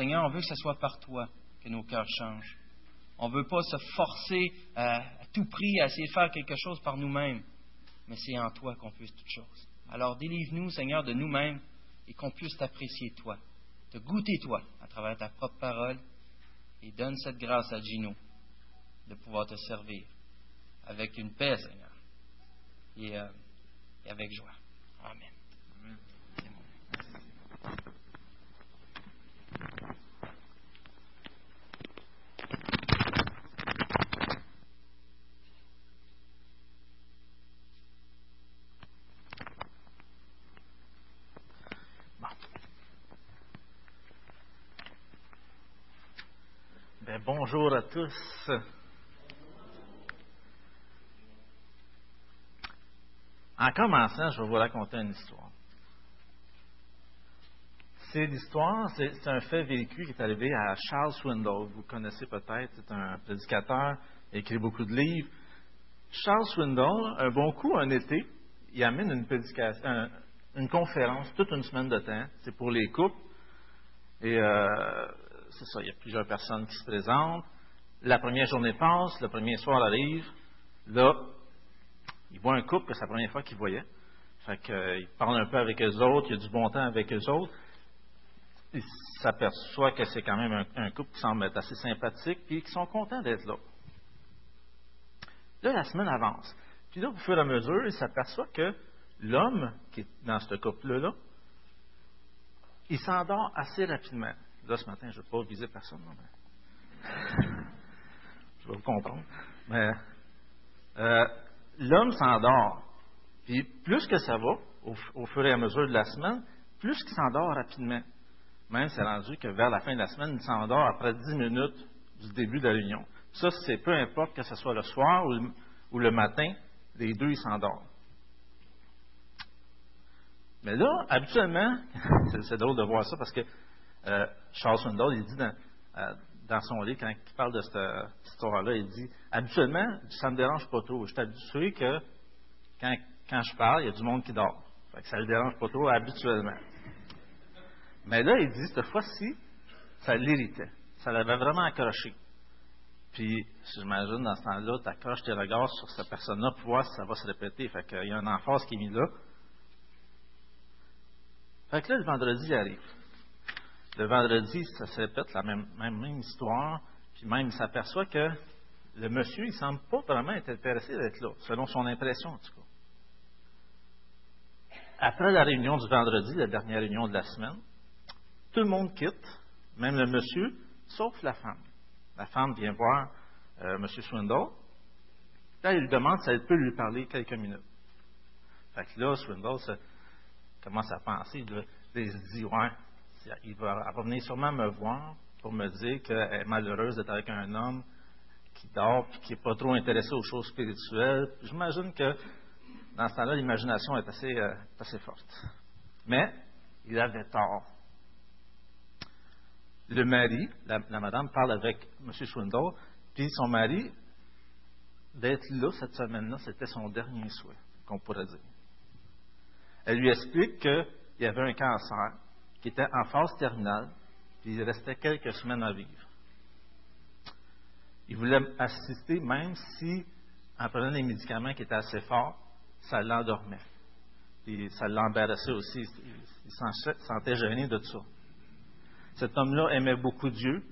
Seigneur, on veut que ce soit par toi que nos cœurs changent. On ne veut pas se forcer à, tout prix à essayer de faire quelque chose par nous-mêmes, mais c'est en toi qu'on puisse toutes choses. Alors délivre-nous, Seigneur, de nous-mêmes et qu'on puisse t'apprécier toi, te goûter toi à travers ta propre parole et donne cette grâce à Gino de pouvoir te servir avec une paix, Seigneur, et, euh, et avec joie. Amen. Ben, bonjour à tous. En commençant, je vais vous raconter une histoire. C'est l'histoire, c'est un fait vécu qui est arrivé à Charles Swindoll. Vous connaissez peut-être, c'est un prédicateur, écrit beaucoup de livres. Charles Swindoll, un bon coup, un été, il amène une, prédication, une conférence toute une semaine de temps. C'est pour les couples. Et euh, c'est ça, il y a plusieurs personnes qui se présentent. La première journée passe, le premier soir arrive. Là, il voit un couple que c'est la première fois qu'il voyait. Fait qu'il euh, parle un peu avec eux autres, il y a du bon temps avec eux autres. Il s'aperçoit que c'est quand même un, couple qui semble être assez sympathique, puis qui sont contents d'être là. Là, la semaine avance. Puis là, au fur et à mesure, il s'aperçoit que l'homme qui est dans ce couple-là, il s'endort assez rapidement. Là, ce matin, je ne veux pas viser personne, je vais vous comprendre. Mais euh, l'homme s'endort. Puis plus que ça va, au, au, fur et à mesure de la semaine, plus qu'il s'endort rapidement. Même, c'est rendu que vers la fin de la semaine, il s'endort après 10 minutes du début de la réunion. Ça, c'est peu importe que ce soit le soir ou le, ou le matin, les deux, ils s'endorment. Mais là, habituellement, c'est drôle de voir ça parce que euh, Charles Swindoll, il dit dans, euh, dans, son livre, quand il parle de cette, cette histoire-là, il dit Habituellement, ça ne me dérange pas trop. Je suis habitué que quand, quand, je parle, il y a du monde qui dort. Fait que ça ne le dérange pas trop habituellement. Mais là, il dit cette fois-ci, ça l'irritait. Ça l'avait vraiment accroché. Puis, j'imagine, dans ce temps-là, tu accroches tes regards sur cette personne-là pour voir si ça va se répéter. Fait qu'il y a un emphase qui est mis là. Fait que là, le vendredi arrive. Le vendredi, ça se répète la même, même, histoire. Puis même, il s'aperçoit que le monsieur, il semble pas vraiment être intéressé d'être là, selon son impression, en tout cas. Après la réunion du vendredi, la dernière réunion de la semaine, tout le monde quitte, même le monsieur, sauf la femme. La femme vient voir euh, M. Swindle. Là, il lui demande si elle peut lui parler quelques minutes. Fait que là, Swindle commence à penser. Il se dit, ouais, il va, venir sûrement me voir pour me dire qu'elle est malheureuse d'être avec un homme qui dort et qui n'est pas trop intéressé aux choses spirituelles. J'imagine que dans ce temps-là, l'imagination est assez, euh, forte. Mais il avait tort. Le mari, la, madame parle avec M. Swindle, puis son mari, d'être là cette semaine-là, c'était son dernier souhait, qu'on pourrait dire. Elle lui explique qu'il y avait un cancer qui était en phase terminale, puis il restait quelques semaines à vivre. Il voulait assister, même si, en prenant des médicaments qui étaient assez forts, ça l'endormait. Puis ça l'embarrassait aussi. Il se sentait gêné de ça. Cet homme-là aimait beaucoup Dieu,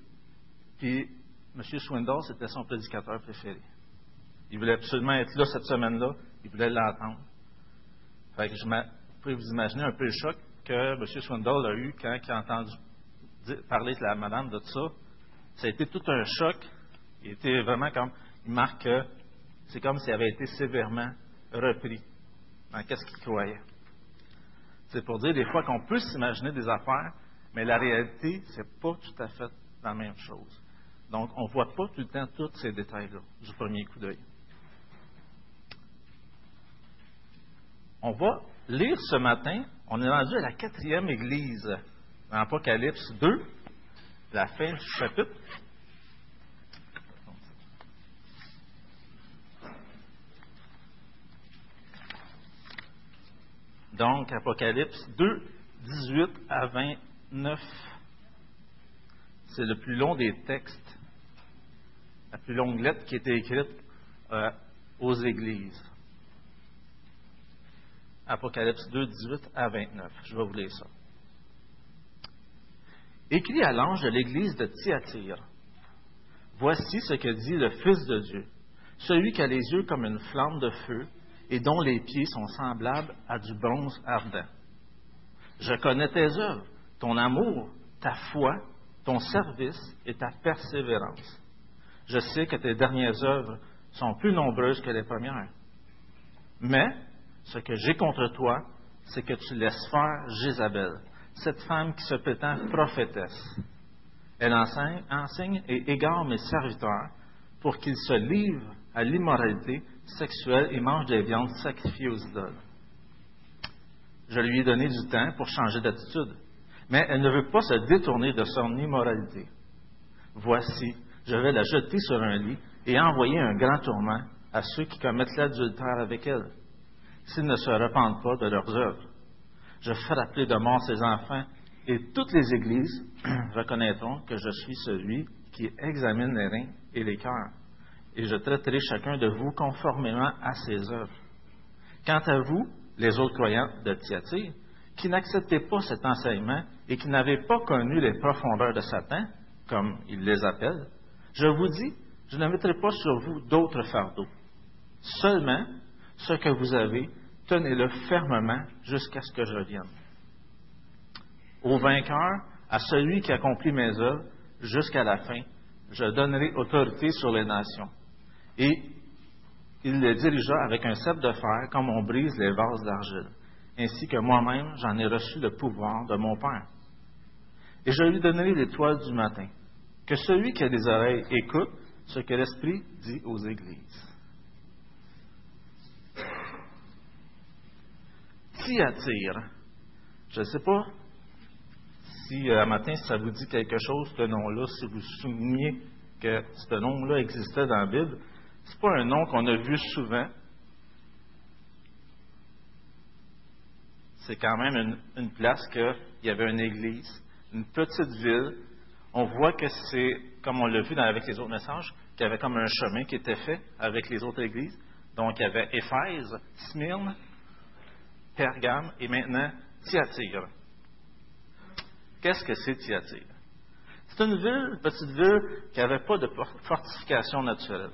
puis M. Swindoll, c'était son prédicateur préféré. Il voulait absolument être là cette semaine-là, il voulait l'entendre. Fait que je pouvez vous imaginer un peu le choc que M. Swindoll a eu quand il a entendu parler de la madame de ça. Ça a été tout un choc. Il était vraiment comme, il marque que c'est comme s'il avait été sévèrement repris dans qu'est-ce qu'il croyait. C'est pour dire des fois qu'on peut s'imaginer des affaires, mais la réalité, c'est pas tout à fait la même chose. Donc, on ne voit pas tout le temps tous ces détails-là du premier coup d'œil. On va lire ce matin, on est rendu à la quatrième église, dans Apocalypse 2, la fin du chapitre. Donc, Apocalypse 2, 18 à 29. c'est le plus long des textes, la plus longue lettre qui a été écrite euh, aux églises. Apocalypse 2, 18 à 29. Je vais vous lire ça. Écrit à l'ange de l'église de Thyatire. Voici ce que dit le Fils de Dieu, celui qui a les yeux comme une flamme de feu et dont les pieds sont semblables à du bronze ardent. Je connais tes œuvres, ton amour, ta foi, ton service et ta persévérance. Je sais que tes dernières œuvres sont plus nombreuses que les premières. Mais ce que j'ai contre toi, c'est que tu laisses faire Jézabel, cette femme qui se prétend prophétesse. Elle enseigne, enseigne et égare mes serviteurs pour qu'ils se livrent à l'immoralité sexuelle et mangent des viandes sacrifiées aux idoles. Je lui ai donné du temps pour changer d'attitude, mais elle ne veut pas se détourner de son immoralité. Voici, je vais la jeter sur un lit et envoyer un grand tourment à ceux qui commettent l'adultère avec elle, s'ils ne se repentent pas de leurs œuvres. Je frapperai de mort ses enfants, et toutes les églises reconnaîtront que je suis celui qui examine les reins et les cœurs, et je traiterai chacun de vous conformément à ses œuvres. Quant à vous, les autres croyants de Thyatire, qui n'acceptaient pas cet enseignement et qui n'avaient pas connu les profondeurs de Satan, comme il les appelle, je vous dis, je ne mettrai pas sur vous d'autres fardeaux. Seulement, ce que vous avez, tenez-le fermement jusqu'à ce que je vienne. Au vainqueur, à celui qui accomplit mes œuvres jusqu'à la fin, je donnerai autorité sur les nations. Et il les dirigea avec un cep de fer comme on brise les vases d'argile, ainsi que moi-même j'en ai reçu le pouvoir de mon Père. Et je lui donnerai l'étoile du matin. Que celui qui a des oreilles écoute ce que l'Esprit dit aux églises. Attire? Je ne sais pas si euh, un matin ça vous dit quelque chose, ce nom-là, si vous souveniez que ce nom-là existait dans la Bible. Ce n'est pas un nom qu'on a vu souvent. C'est quand même une, place qu'il y avait une église, une petite ville. On voit que c'est, comme on l'a vu avec les autres messages, qu'il y avait comme un chemin qui était fait avec les autres églises. Donc, il y avait Éphèse, Smyrne, Pergame et maintenant Thyatire. Qu'est-ce que c'est Thyatire? C'est une ville, une petite ville qui n'avait pas de fortification naturelle.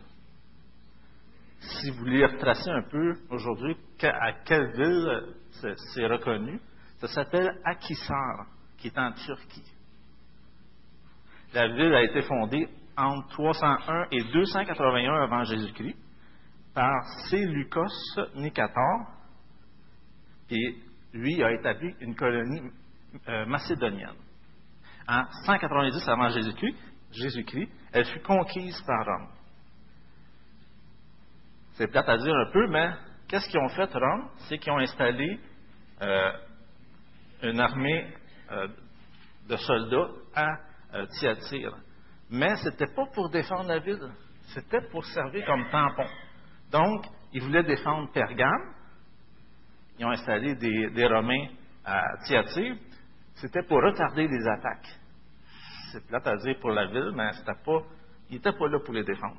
Si vous voulez retracer un peu aujourd'hui à quelle ville c'est reconnu, ça s'appelle Akisar, qui est en Turquie. La ville a été fondée entre 301 et 281 avant Jésus-Christ par Séleucos Nicator, et lui a établi une colonie euh, macédonienne. En 190 avant Jésus-Christ, Jésus elle fut conquise par Rome. C'est plate à dire un peu, mais qu'est-ce qu'ils ont fait, Rome? C'est qu'ils ont installé euh, une armée euh, de soldats à Thyatire. Mais ce n'était pas pour défendre la ville, c'était pour servir comme tampon. Donc, ils voulaient défendre Pergame, ils ont installé des, Romains à Thyatire, c'était pour retarder les attaques. C'est plate à dire pour la ville, mais c'était pas, ils n'étaient pas là pour les défendre.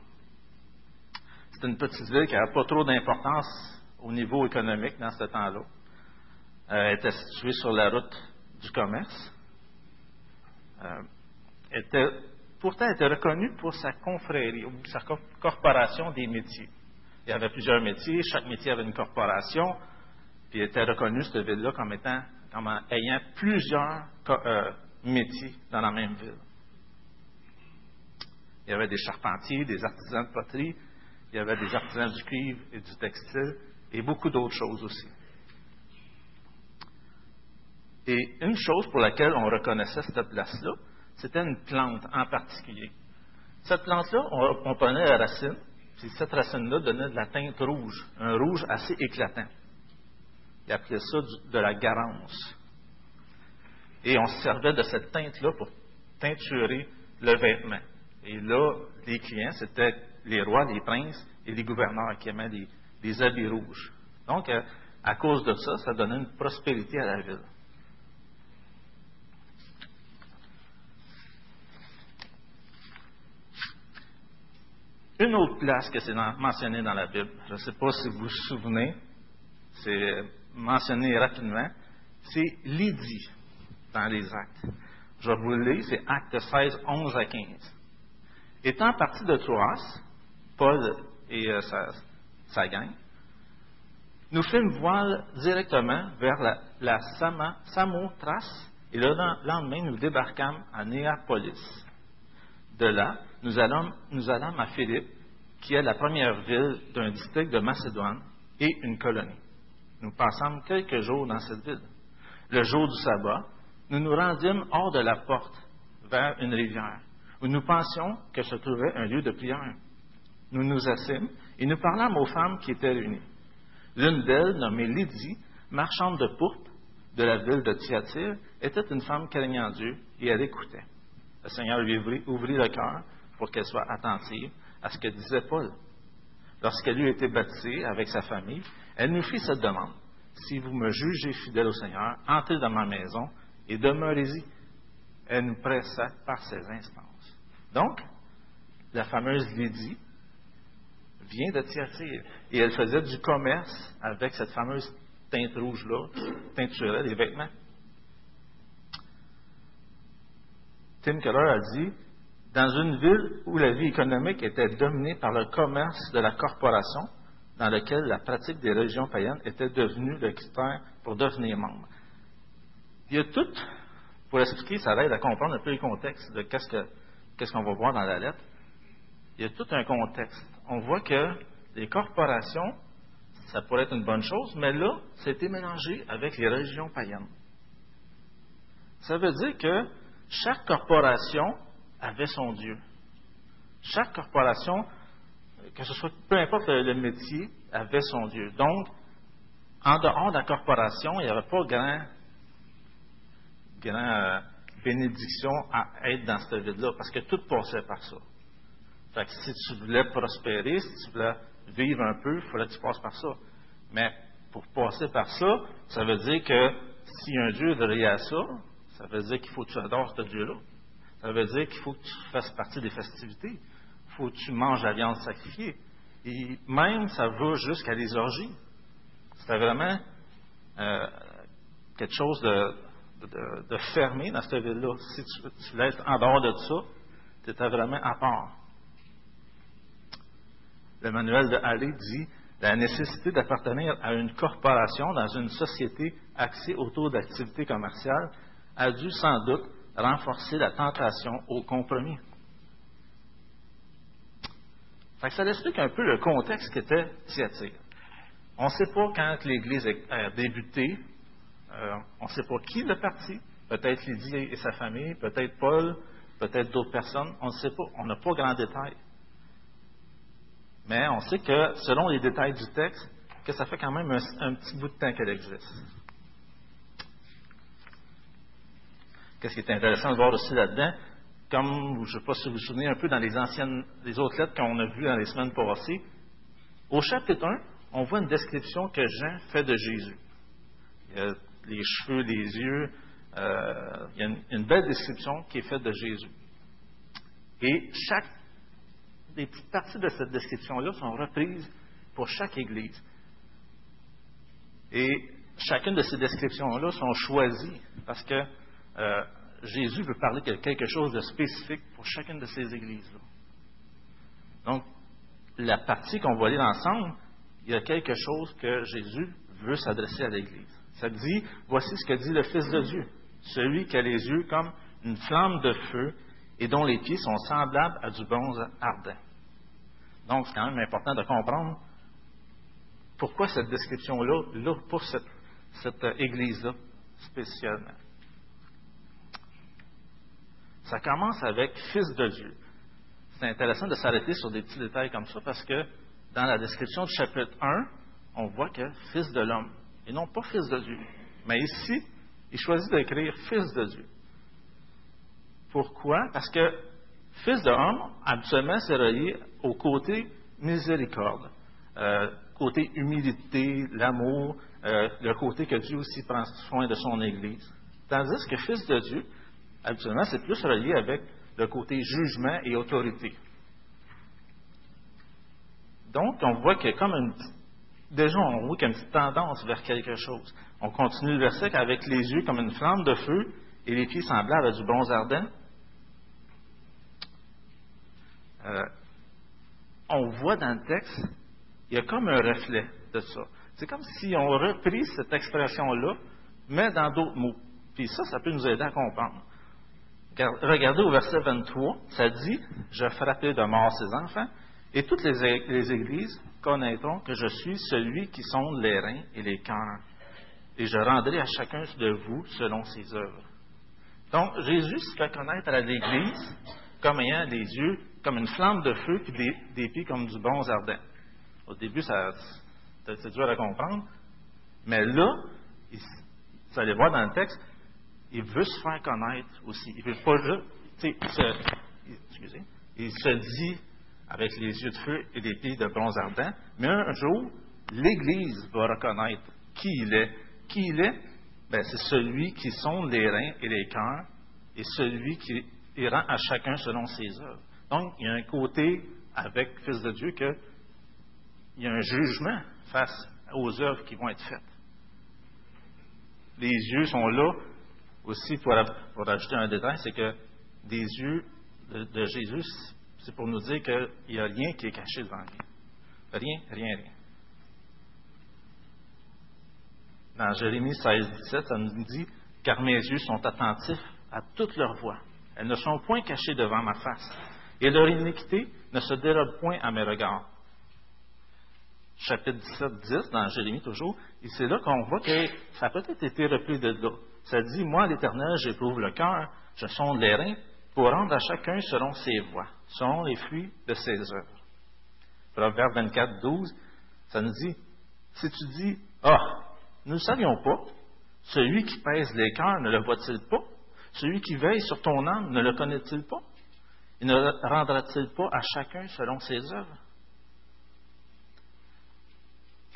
C'était une petite ville qui n'avait pas trop d'importance au niveau économique dans ce temps-là. Euh, elle était située sur la route du commerce. Euh, était, pourtant, elle était reconnue pour sa confrérie, ou sa corporation des métiers. Il y avait plusieurs métiers, chaque métier avait une corporation. Puis il était reconnu, cette ville-là, comme étant, comme ayant plusieurs euh, métiers dans la même ville. Il y avait des charpentiers, des artisans de poterie, il y avait des artisans du cuivre et du textile, et beaucoup d'autres choses aussi. Et une chose pour laquelle on reconnaissait cette place-là, c'était une plante en particulier. Cette plante-là, on, on prenait la racine, puis cette racine-là donnait de la teinte rouge, un rouge assez éclatant. Ils appelaient ça de la garance. Et on se servait de cette teinte-là pour teinturer le vêtement. Et là, les clients, c'était les rois, les princes et les gouverneurs qui aimaient les, les habits rouges. Donc, à, à cause de ça, ça donnait une prospérité à la ville. Une autre place que c'est mentionné dans la Bible, je ne sais pas si vous vous souvenez, c'est mentionné rapidement, c'est Lydie dans les actes. Je vous le lire, c'est Actes 16, 11 à 15. Étant parti de Troas, Paul et euh, sa, gang, nous fîmes voile directement vers la, la Samothrace et le lendemain nous débarquâmes à Néapolis. De là, nous allâmes, nous allâmes à Philippe, qui est la première ville d'un district de Macédoine et une colonie. Nous passâmes quelques jours dans cette ville. Le jour du sabbat, nous nous rendîmes hors de la porte, vers une rivière, où nous pensions que se trouvait un lieu de prière. Nous nous assîmes et nous parlâmes aux femmes qui étaient réunies. L'une d'elles, nommée Lydie, marchande de pourpre de la ville de Thyatire, était une femme craignant Dieu et elle écoutait. Le Seigneur lui ouvrit, ouvrit le cœur pour qu'elle soit attentive à ce que disait Paul. Lorsqu'elle eut été baptisée avec sa famille, elle nous fit cette demande. Si vous me jugez fidèle au Seigneur, entrez dans ma maison et demeurez-y. Elle nous pressa par ses instances. Donc, la fameuse Lydie vient de Thyatire et elle faisait du commerce avec cette fameuse teinte rouge-là, teinturait les vêtements. Tim Keller a dit dans une ville où la vie économique était dominée par le commerce de la corporation, dans lequel la pratique des religions païennes était devenue le critère pour devenir membre. Il y a tout, pour expliquer, ça aide à comprendre un peu le contexte de qu'est-ce qu'on va voir dans la lettre. Il y a tout un contexte. On voit que les corporations, ça pourrait être une bonne chose, mais là, c'était mélangé avec les religions païennes. Ça veut dire que chaque corporation avait son Dieu. Chaque corporation, que ce soit peu importe le, métier, avait son Dieu. Donc, en dehors de la corporation, il n'y avait pas grand, euh, bénédiction à être dans cette ville-là, parce que tout passait par ça. Fait que si tu voulais prospérer, si tu voulais vivre un peu, il fallait que tu passes par ça. Mais pour passer par ça, ça veut dire que si un Dieu est derrière ça, ça veut dire qu'il faut que tu adores ce Dieu-là. Ça veut dire qu'il faut que tu fasses partie des festivités. Faut que tu manges la viande sacrifiée. Et même, ça va jusqu'à les orgies. C'était vraiment euh, quelque chose de, fermé dans cette ville-là. Si tu, tu voulais être en dehors de ça, tu étais vraiment à part. Le manuel de Halley dit la nécessité d'appartenir à une corporation dans une société axée autour d'activités commerciales a dû sans doute renforcer la tentation au compromis. Ça explique un peu le contexte qui était Thyatire. On ne sait pas quand l'Église a débuté, euh, on ne sait pas qui le parti, peut-être Lydie et sa famille, peut-être Paul, peut-être d'autres personnes, on ne sait pas, on n'a pas grand détail. Mais on sait que, selon les détails du texte, que ça fait quand même un petit bout de temps qu'elle existe. Qu'est-ce qui est intéressant de voir aussi là-dedans, comme, je ne sais pas si vous vous souvenez un peu dans les anciennes, les autres lettres qu'on a vues dans les semaines passées, au chapitre 1, on voit une description que Jean fait de Jésus. Il a les cheveux, les yeux, euh, il y a une, belle description qui est faite de Jésus. Et chaque, des petites parties de cette description-là sont reprises pour chaque Église. Et chacune de ces descriptions-là sont choisies parce que euh, Jésus veut parler de quelque chose de spécifique pour chacune de ces églises-là. Donc, la partie qu'on va lire ensemble, il y a quelque chose que Jésus veut s'adresser à l'Église. Ça dit, voici ce que dit le Fils de Dieu, celui qui a les yeux comme une flamme de feu et dont les pieds sont semblables à du bronze ardent. Donc, c'est quand même important de comprendre pourquoi cette description-là, là, pour cette, cette Église-là, spécialement. Ça commence avec Fils de Dieu. C'est intéressant de s'arrêter sur des petits détails comme ça parce que dans la description du chapitre 1, on voit que Fils de l'homme, et non pas Fils de Dieu. Mais ici, il choisit d'écrire Fils de Dieu. Pourquoi? Parce que Fils de l'homme, habituellement, c'est relié au côté miséricorde, euh, côté humilité, l'amour, euh, le côté que Dieu aussi prend soin de son Église. Tandis que Fils de Dieu, habituellement, c'est plus relié avec le côté jugement et autorité. Donc, on voit qu'il y a comme une déjà, on voit qu'il y a une petite tendance vers quelque chose. On continue le verset avec les yeux comme une flamme de feu et les pieds semblables à du bronze ardent. Euh, on voit dans le texte, il y a comme un reflet de ça. C'est comme si on repris cette expression-là, mais dans d'autres mots. Puis ça, ça peut nous aider à comprendre. Regardez au verset 23, ça dit Je frappais de mort ses enfants, et toutes les, églises connaîtront que je suis celui qui sonde les reins et les cœurs, et je rendrai à chacun de vous selon ses œuvres. Donc, Jésus se fait connaître à l'Église comme ayant des yeux comme une flamme de feu des, des pieds comme du bronze ardent. Au début, ça, c'est dur à comprendre, mais là, vous allez voir dans le texte, il veut se faire connaître aussi. Il veut pas excusez, il se dit avec les yeux de feu et des pieds de bronze ardent, mais un jour, l'Église va reconnaître qui il est. Qui il est? Ben, c'est celui qui sonde les reins et les cœurs et celui qui rend à chacun selon ses œuvres. Donc, il y a un côté avec Fils de Dieu que il y a un jugement face aux œuvres qui vont être faites. Les yeux sont là aussi pour, pour ajouter un détail, c'est que des yeux de Jésus, c'est pour nous dire qu'il n'y a rien qui est caché devant lui. Rien, rien, rien. Dans Jérémie 16, 17, ça nous dit Car mes yeux sont attentifs à toute leur voix. Elles ne sont point cachées devant ma face. Et leur iniquité ne se dérobe point à mes regards. Chapitre 17, 10, dans Jérémie toujours, et c'est là qu'on voit que ça a peut-être été repris de là. Ça dit Moi, l'Éternel, j'éprouve le cœur, je sonde les reins, pour rendre à chacun selon ses voies, selon les fruits de ses œuvres. Proverbe 24, 12, ça nous dit, si tu dis, ah, nous ne savions pas, celui qui pèse les cœurs ne le voit-il pas? Celui qui veille sur ton âme ne le connaît-il pas? Il ne rendra-t-il pas à chacun selon ses œuvres?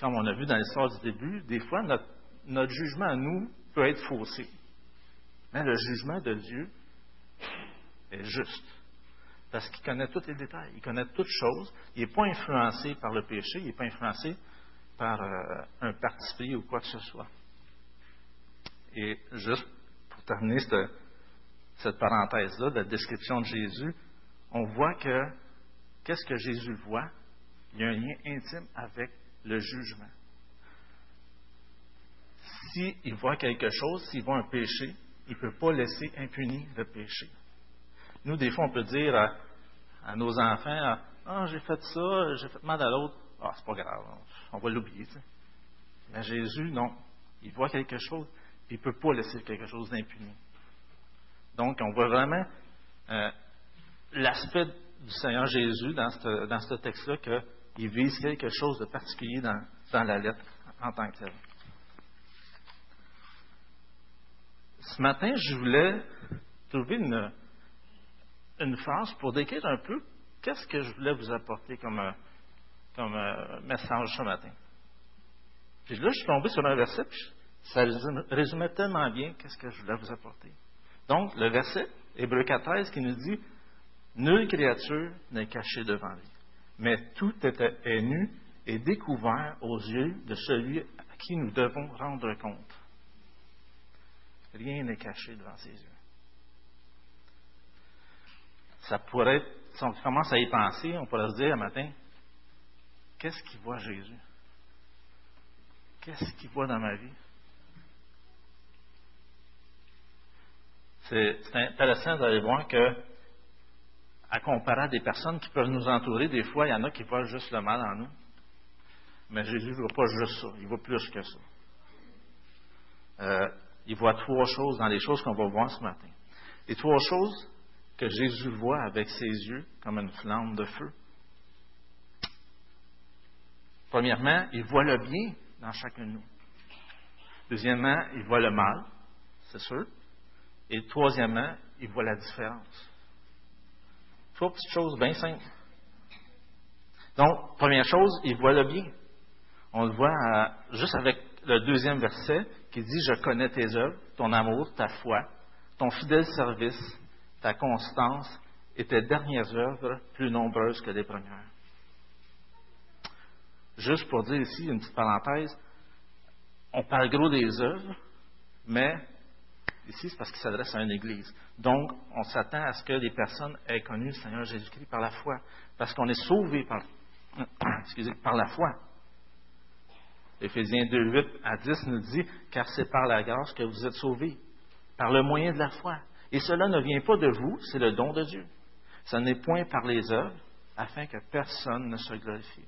Comme on a vu dans l'histoire du début, des fois, notre, notre jugement à nous peut être faussé. Mais le jugement de Dieu est juste. Parce qu'il connaît tous les détails, il connaît toutes choses. Il n'est pas influencé par le péché, il n'est pas influencé par euh, un parti pris ou quoi que ce soit. Et juste pour terminer cette, cette parenthèse-là la description de Jésus, on voit que qu'est-ce que Jésus voit? Il y a un lien intime avec le jugement. S'il voit quelque chose, s'il voit un péché, il ne peut pas laisser impuni le péché. Nous, des fois, on peut dire à, nos enfants Ah, j'ai fait ça, j'ai fait mal à l'autre. Ah, c'est pas grave, on va l'oublier. Mais Jésus, non. Il voit quelque chose, il ne peut pas laisser quelque chose d'impuni. Donc, on voit vraiment euh, l'aspect du Seigneur Jésus dans ce, texte-là, qu'il vise quelque chose de particulier dans, dans la lettre en tant que tel. Ce matin, je voulais trouver une, une phrase pour décrire un peu qu'est-ce que je voulais vous apporter comme, euh, comme euh, message ce matin. Puis là, je suis tombé sur un verset, puis ça résumait tellement bien qu'est-ce que je voulais vous apporter. Donc, le verset, Hébreu 14, qui nous dit Nulle créature n'est cachée devant lui, mais tout est nu et découvert aux yeux de celui à qui nous devons rendre compte. Rien n'est caché devant ses yeux ça pourrait être, si on commence à y penser, on pourrait se dire un matin, qu'est-ce qu'il voit Jésus? Qu'est-ce qu'il voit dans ma vie? C'est intéressant d'aller voir que, à comparer à des personnes qui peuvent nous entourer, des fois, il y en a qui voient juste le mal en nous. Mais Jésus ne voit pas juste ça, il voit plus que ça. Euh, il voit trois choses dans les choses qu'on va voir ce matin. Les trois choses, que Jésus voit avec ses yeux comme une flamme de feu. Premièrement, il voit le bien dans chacun de nous. Deuxièmement, il voit le mal, c'est sûr. Et troisièmement, il voit la différence. Trois petites choses bien simples. Donc, première chose, il voit le bien. On le voit euh, juste avec le deuxième verset qui dit Je connais tes œuvres, ton amour, ta foi, ton fidèle service, ta constance et tes dernières œuvres plus nombreuses que les premières. Juste pour dire ici, une petite parenthèse, on parle gros des œuvres, mais ici, c'est parce qu'il s'adresse à une église. Donc, on s'attend à ce que les personnes aient connu le Seigneur Jésus-Christ par la foi, parce qu'on est sauvé par, par la foi. Éphésiens 2, 8 à 10 nous dit, car c'est par la grâce que vous êtes sauvés, par le moyen de la foi. Et cela ne vient pas de vous, c'est le don de Dieu. Ce n'est point par les œuvres, afin que personne ne se glorifie.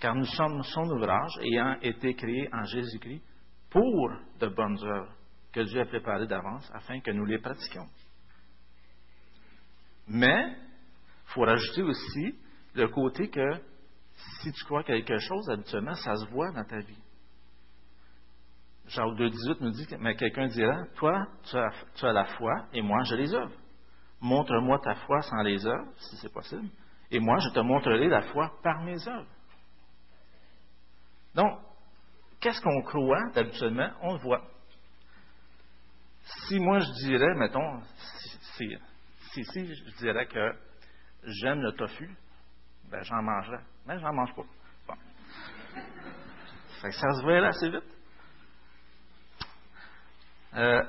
Car nous sommes son ouvrage, ayant été créés en Jésus-Christ pour de bonnes œuvres que Dieu a préparées d'avance, afin que nous les pratiquions. Mais, il faut rajouter aussi le côté que si tu crois quelque chose, habituellement, ça se voit dans ta vie. Jacques 2,18 nous dit, mais quelqu'un dira, toi, tu as, la foi et moi, j'ai les œuvres. Montre-moi ta foi sans les œuvres, si c'est possible, et moi, je te montrerai la foi par mes œuvres. Donc, qu'est-ce qu'on croit d'habituellement? On le voit. Si moi, je dirais, mettons, si, si, si je dirais que j'aime le tofu, ben, j'en mangerais. Mais j'en mange pas. Bon. Ça, ça se voit là assez vite. Euh,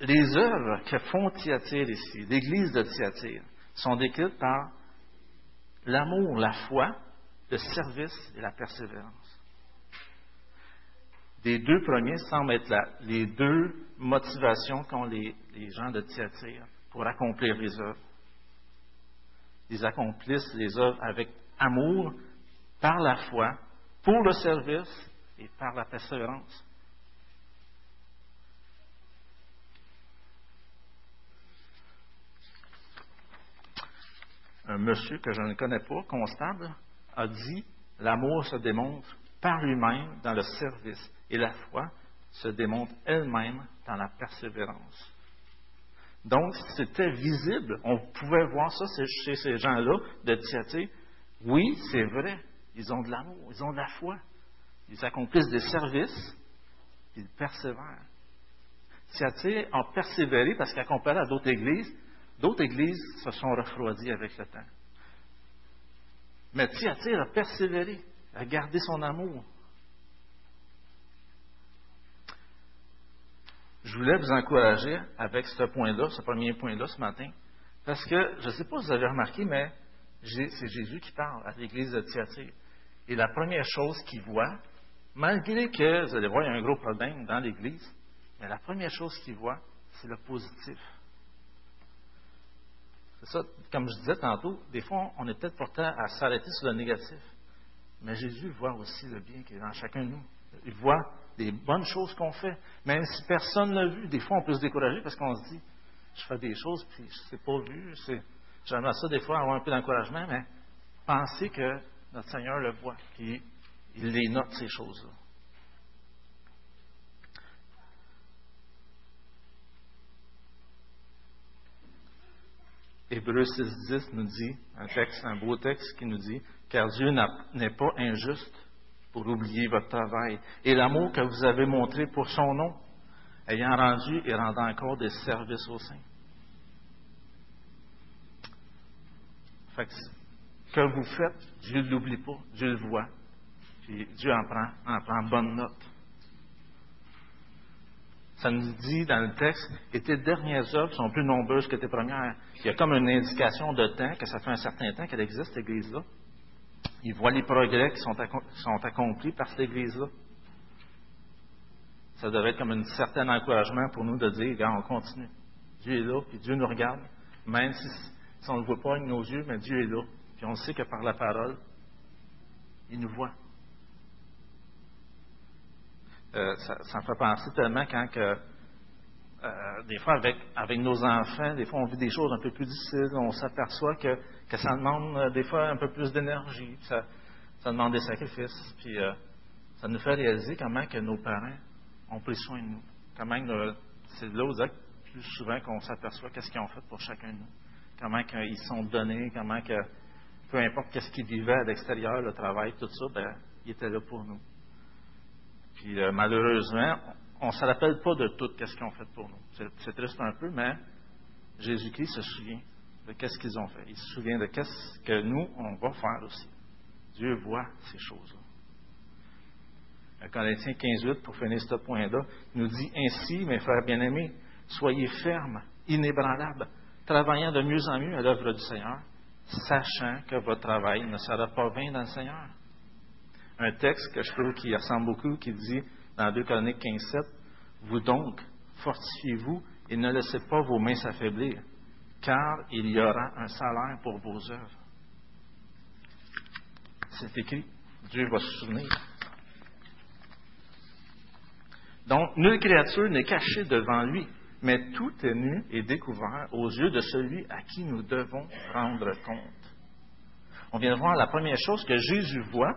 les œuvres que font Thyatire ici, l'Église de Thyatire, sont décrites par l'amour, la foi, le service et la persévérance. Les deux premiers semblent être les deux motivations qu'ont les, les gens de Thyatire pour accomplir les œuvres. Ils accomplissent les œuvres avec amour, par la foi, pour le service et par la persévérance. Un monsieur que je ne connais pas, constable, a dit L'amour se démontre par lui-même dans le service et la foi se démontre elle-même dans la persévérance. Donc, c'était visible. On pouvait voir ça chez ces gens-là de Thyatire. Oui, c'est vrai. Ils ont de l'amour, ils ont de la foi. Ils accomplissent des services, ils persévèrent. Thyatire a persévéré parce qu'à comparer à d'autres églises, d'autres églises se sont refroidies avec le temps. Mais Thyatire a persévéré, a gardé son amour. Je voulais vous encourager avec ce point-là, ce premier point-là ce matin, parce que je ne sais pas si vous avez remarqué, mais c'est Jésus qui parle à l'église de Thyatire. Et la première chose qu'il voit, malgré que, vous allez voir, il y a un gros problème dans l'église, mais la première chose qu'il voit, c'est le positif. C'est ça, comme je disais tantôt, des fois, on est peut-être porté à s'arrêter sur le négatif. Mais Jésus voit aussi le bien qui est dans chacun de nous. Il voit des bonnes choses qu'on fait. Même si personne ne l'a vu, des fois, on peut se décourager parce qu'on se dit, je fais des choses, puis ne pas vu. J'aimerais ça, des fois, avoir un peu d'encouragement, mais pensez que notre Seigneur le voit, qu'il il les note, ces choses-là. Hébreu 6.10 nous dit, un texte, un beau texte qui nous dit, car Dieu n'est pas injuste pour oublier votre travail et l'amour que vous avez montré pour son nom, ayant rendu et rendant encore des services au sein. Fait que, que vous faites, Dieu ne l'oublie pas, Dieu le voit, puis Dieu en prend, en prend bonne note. Ça nous dit dans le texte que tes dernières œuvres sont plus nombreuses que tes premières. Il y a comme une indication de temps, que ça fait un certain temps qu'elle existe, cette Église-là. Il voit les progrès qui sont, accomplis par cette Église-là. Ça devrait être comme un certain encouragement pour nous de dire, on continue. Dieu est là, puis Dieu nous regarde, même si, on ne le voit pas avec nos yeux, mais Dieu est là. Puis on sait que par la parole, il nous voit. Euh, ça, me fait penser tellement quand euh, des fois, avec nos enfants, des fois, on vit des choses un peu plus difficiles. On s'aperçoit que, que ça demande euh, des fois un peu plus d'énergie. Ça, demande des sacrifices. Puis euh, ça nous fait réaliser comment que nos parents ont pris soin de nous. Comment c'est là où plus souvent qu'on s'aperçoit qu'est-ce qu'ils ont fait pour chacun de nous. Comment ils sont donnés, comment que, peu importe qu'est-ce qu'ils vivaient à l'extérieur, le travail, tout ça, ben, ils étaient là pour nous. Puis euh, malheureusement, on ne se rappelle pas de tout ce qu'ils ont fait pour nous. C'est triste un peu, mais Jésus-Christ se souvient de qu'est-ce qu'ils ont fait. Il se souvient de qu'est-ce que nous, on va faire aussi. Dieu voit ces choses-là. Corinthiens 15.8, pour finir ce point-là, nous dit Ainsi, mes frères bien-aimés, soyez fermes, inébranlables, travaillant de mieux en mieux à l'œuvre du Seigneur, sachant que votre travail ne sera pas vain dans le Seigneur. Un texte que je trouve qui ressemble beaucoup, qui dit dans 2 Corinthiens 15.7, Vous donc, fortifiez-vous et ne laissez pas vos mains s'affaiblir, car il y aura un salaire pour vos œuvres. C'est écrit. Dieu va se souvenir. Donc, nulle créature n'est cachée devant lui, mais tout est nu et découvert aux yeux de celui à qui nous devons rendre compte. On vient de voir la première chose que Jésus voit,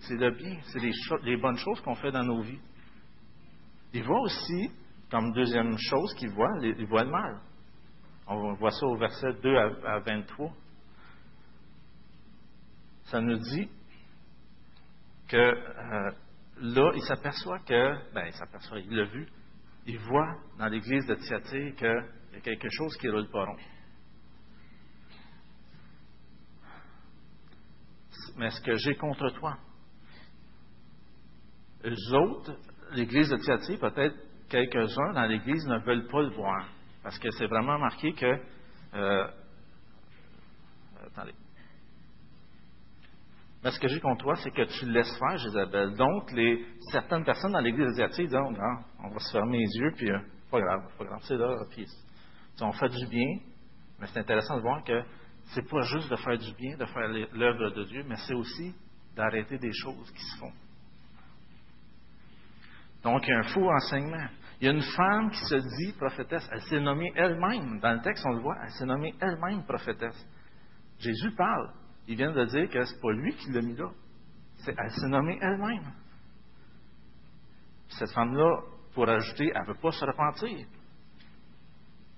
c'est le bien, c'est les, bonnes choses qu'on fait dans nos vies. Il voit aussi, comme deuxième chose qu'il voit, il voit le mal. On voit ça au verset 2 à 23. Ça nous dit que euh, là, il s'aperçoit que, ben, il s'aperçoit, il l'a vu, il voit dans l'église de Thyatire qu'il y a quelque chose qui roule pas rond. Mais ce que j'ai contre toi, eux autres, l'église de Thyatire, peut-être quelques-uns dans l'église ne veulent pas le voir. Parce que c'est vraiment marqué que. Euh, attendez. Mais ce que j'ai contre toi, c'est que tu laisses faire Jézabel. Donc, les, certaines personnes dans l'Église asiatique disent non, on va se fermer les yeux, puis euh, pas grave, pas grave, c'est là, puis on fait du bien, mais c'est intéressant de voir que c'est pas juste de faire du bien, de faire l'œuvre de Dieu, mais c'est aussi d'arrêter des choses qui se font. Donc, il y a un faux enseignement. Il y a une femme qui se dit prophétesse. Elle s'est nommée elle-même. Dans le texte, on le voit, elle s'est nommée elle-même prophétesse. Jésus parle. Il vient de dire que ce n'est pas lui qui l'a mis là. elle s'est nommée elle-même. Cette femme-là, pour ajouter, elle ne veut pas se repentir.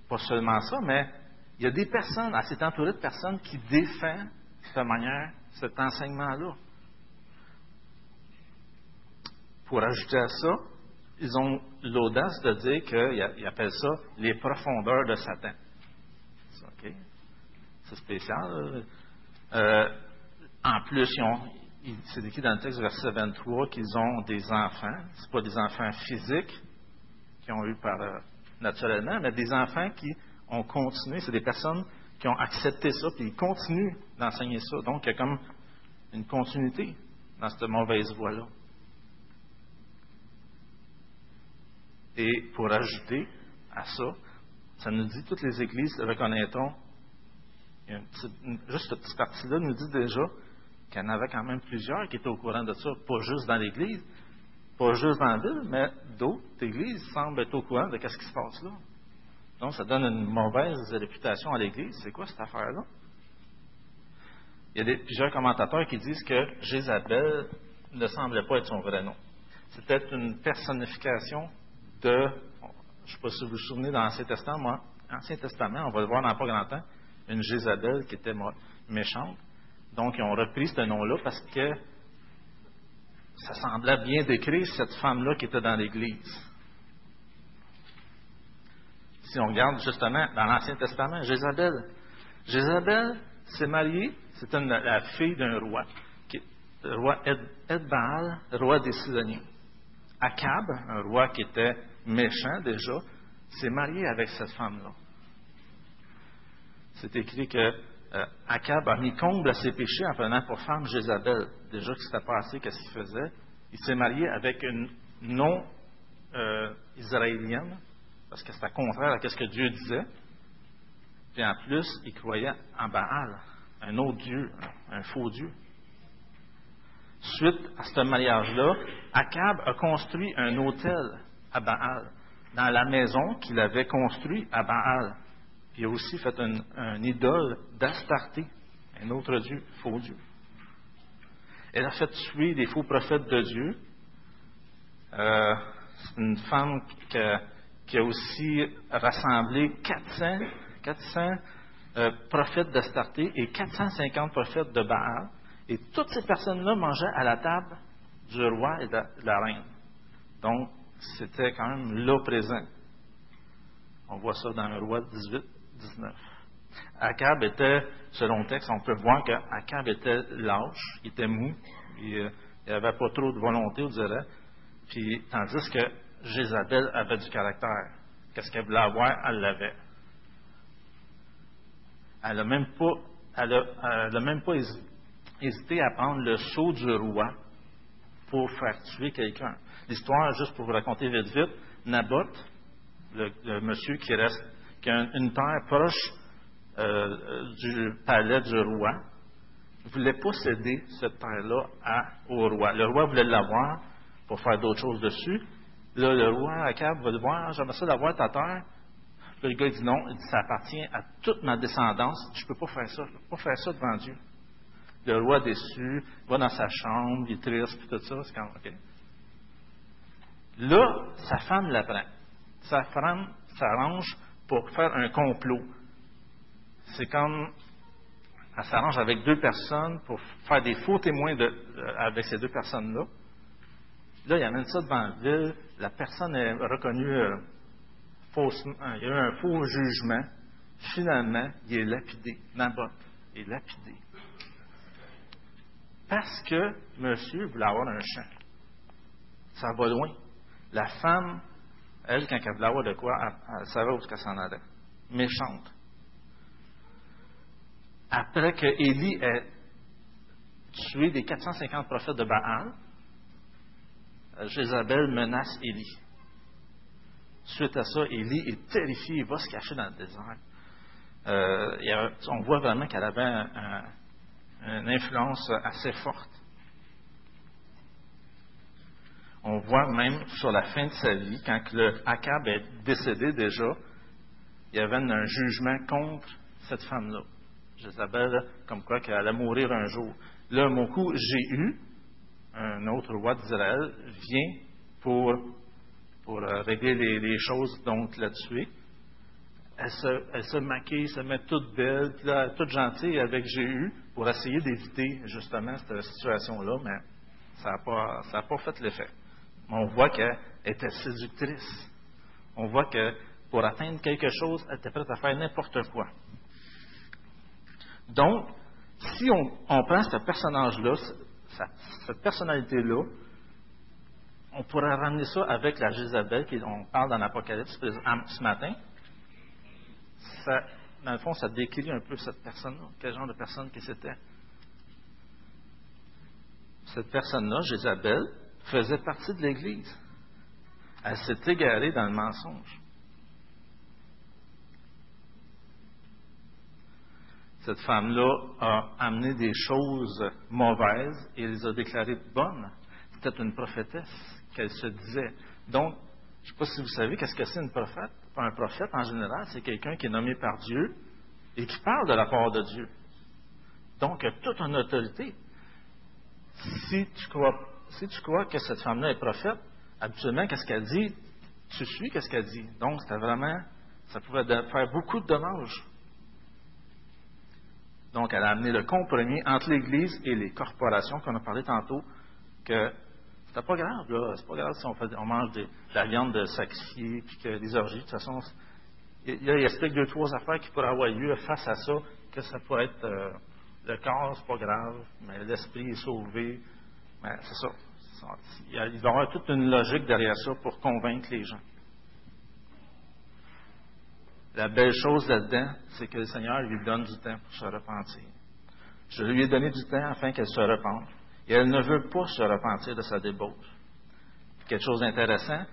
Pas seulement ça, mais il y a des personnes, elle s'est entourée de personnes qui défendent de cette manière cet enseignement-là. Pour ajouter à ça, ils ont l'audace de dire qu'ils appellent ça les profondeurs de Satan. C'est spécial. Euh, en plus, c'est écrit dans le texte verset 23 qu'ils ont des enfants. Ce pas des enfants physiques qui ont eu par euh, naturellement, mais des enfants qui ont continué. C'est des personnes qui ont accepté ça, puis ils continuent d'enseigner ça. Donc, il y a comme une continuité dans cette mauvaise voie-là. Et pour ajouter à ça, ça nous dit toutes les églises reconnaîtront juste cette petite partie-là nous dit déjà qu'il y en avait quand même plusieurs qui étaient au courant de ça, pas juste dans l'Église, pas juste dans la ville, mais d'autres églises semblent être au courant de ce qui se passe là. Donc, ça donne une mauvaise réputation à l'Église. C'est quoi cette affaire-là? Il y a plusieurs commentateurs qui disent que Jézabel ne semblait pas être son vrai nom. C'était une personnification je ne sais pas si vous vous souvenez, dans l'Ancien Testament, Testament, on va le voir dans pas grand temps, une Jézabel qui était méchante. Donc, ils ont repris ce nom-là parce que ça semblait bien décrire cette femme-là qui était dans l'Église. Si on regarde justement dans l'Ancien Testament, Jézabel. Jézabel s'est mariée, c'était la fille d'un roi, le roi Edbaal, roi des Sidoniens. Akab, un roi qui était méchant déjà, s'est marié avec cette femme-là c'est écrit que euh, a mis comble à ses péchés en prenant pour femme Jézabel. Déjà que c'était passé, qu'est-ce qu'il faisait? Il s'est marié avec une non-israélienne, euh, parce que c'était contraire à ce que Dieu disait. Puis en plus, il croyait en Baal, un autre Dieu, un faux Dieu. Suite à ce mariage-là, Akab a construit un hôtel à Baal, dans la maison qu'il avait construite à Baal il a aussi fait un, idole d'Astarté, un autre Dieu, faux Dieu. Elle a fait tuer des faux prophètes de Dieu. Euh, c'est une femme qui a, aussi rassemblé 400, 400 euh, prophètes d'Astarté et 450 prophètes de Baal. Et toutes ces personnes-là mangeaient à la table du roi et de la reine. Donc, c'était quand même là présent. On voit ça dans le roi 18, 19. Akab était, selon le texte, on peut voir qu'Akab était lâche, il était mou, il n'avait pas trop de volonté, on dirait. Puis, tandis que Jézabel avait du caractère. Qu'est-ce qu'elle voulait avoir, elle l'avait. Elle n'a même pas, elle a, même pas hésité à prendre le sceau du roi pour faire tuer quelqu'un. L'histoire, juste pour vous raconter vite vite, Naboth, le, monsieur qui reste, qui a une terre proche euh, du palais du roi, voulait pas céder cette terre-là au roi. Le roi voulait l'avoir pour faire d'autres choses dessus. Là, le roi Akab va le voir, j'aimerais ça d'avoir ta terre. le gars dit non, il dit, ça appartient à toute ma descendance. Je ne peux pas faire ça, je ne peux pas faire ça devant Dieu. Le roi déçu, va dans sa chambre, il triste, puis tout ça. Là, sa femme l'apprend. Sa femme s'arrange pour faire un complot. C'est comme elle s'arrange avec deux personnes pour faire des faux témoins euh, avec ces deux personnes-là. Là, il amène ça devant la ville. La personne est reconnue euh, faussement. Il y a eu un faux jugement. Finalement, il est lapidé. Naboth est lapidé. Parce que monsieur voulait avoir un champ. Ça va loin. La femme, elle, quand elle voulait avoir de quoi, elle, savait où elle s'en allait. Méchante. Après que Élie ait tué les 450 prophètes de Baal, Jézabel menace Élie. Suite à ça, Élie est terrifié, il va se cacher dans le désert. Euh, on voit vraiment qu'elle avait une influence assez forte. On voit même sur la fin de sa vie, quand le Akab est décédé déjà, il y avait un jugement contre cette femme-là. Jézabel, comme quoi qu'elle allait mourir un jour. Là, mon coup, Jéhu, un autre roi d'Israël, vient pour, pour euh, régler les, choses, donc la tuer. Elle se, elle se maquille, se met toute belle, toute gentille avec Jéhu pour essayer d'éviter justement cette situation-là, mais ça n'a pas fait l'effet. On voit qu'elle était séductrice. On voit que pour atteindre quelque chose, elle était prête à faire n'importe quoi. Donc, si on, prend ce personnage-là, cette personnalité-là, on pourrait ramener ça avec la Jézabel, qu'on parle dans l'Apocalypse ce matin. Ça, dans le fond, ça décrit un peu cette personne-là. Quel genre de personne que c'était? Cette personne-là, Jézabel, faisait partie de l'Église. Elle s'est égarée dans le mensonge. cette femme-là a amené des choses mauvaises et les a déclarées bonnes. C'était une prophétesse qu'elle se disait. Donc, je ne sais pas si vous savez qu'est-ce que c'est une prophète. Un prophète, en général, c'est quelqu'un qui est nommé par Dieu et qui parle de la part de Dieu. Donc, il a toute une autorité. Si tu crois, que cette femme-là est prophète, habituellement, qu'est-ce qu'elle dit? Tu suis qu'est-ce qu'elle dit. Donc, c'était vraiment, ça pouvait faire beaucoup de dommages donc, elle a amené le compromis entre l'Église et les corporations qu'on a parlé tantôt, c'était pas grave, là. C'est pas grave si on, mange de la viande de sacrifier, puis que des orgies. De toute façon, il, il explique deux, trois affaires qui pourraient avoir lieu face à ça, que ça pourrait être euh, le corps, c'est pas grave, mais l'esprit est sauvé. Mais c'est ça. Il va y avoir toute une logique derrière ça pour convaincre les gens. La belle chose là-dedans, c'est que le Seigneur lui donne du temps pour se repentir. Je lui ai donné du temps afin qu'elle se repente. Et elle ne veut pas se repentir de sa débauche. Quelque chose d'intéressant.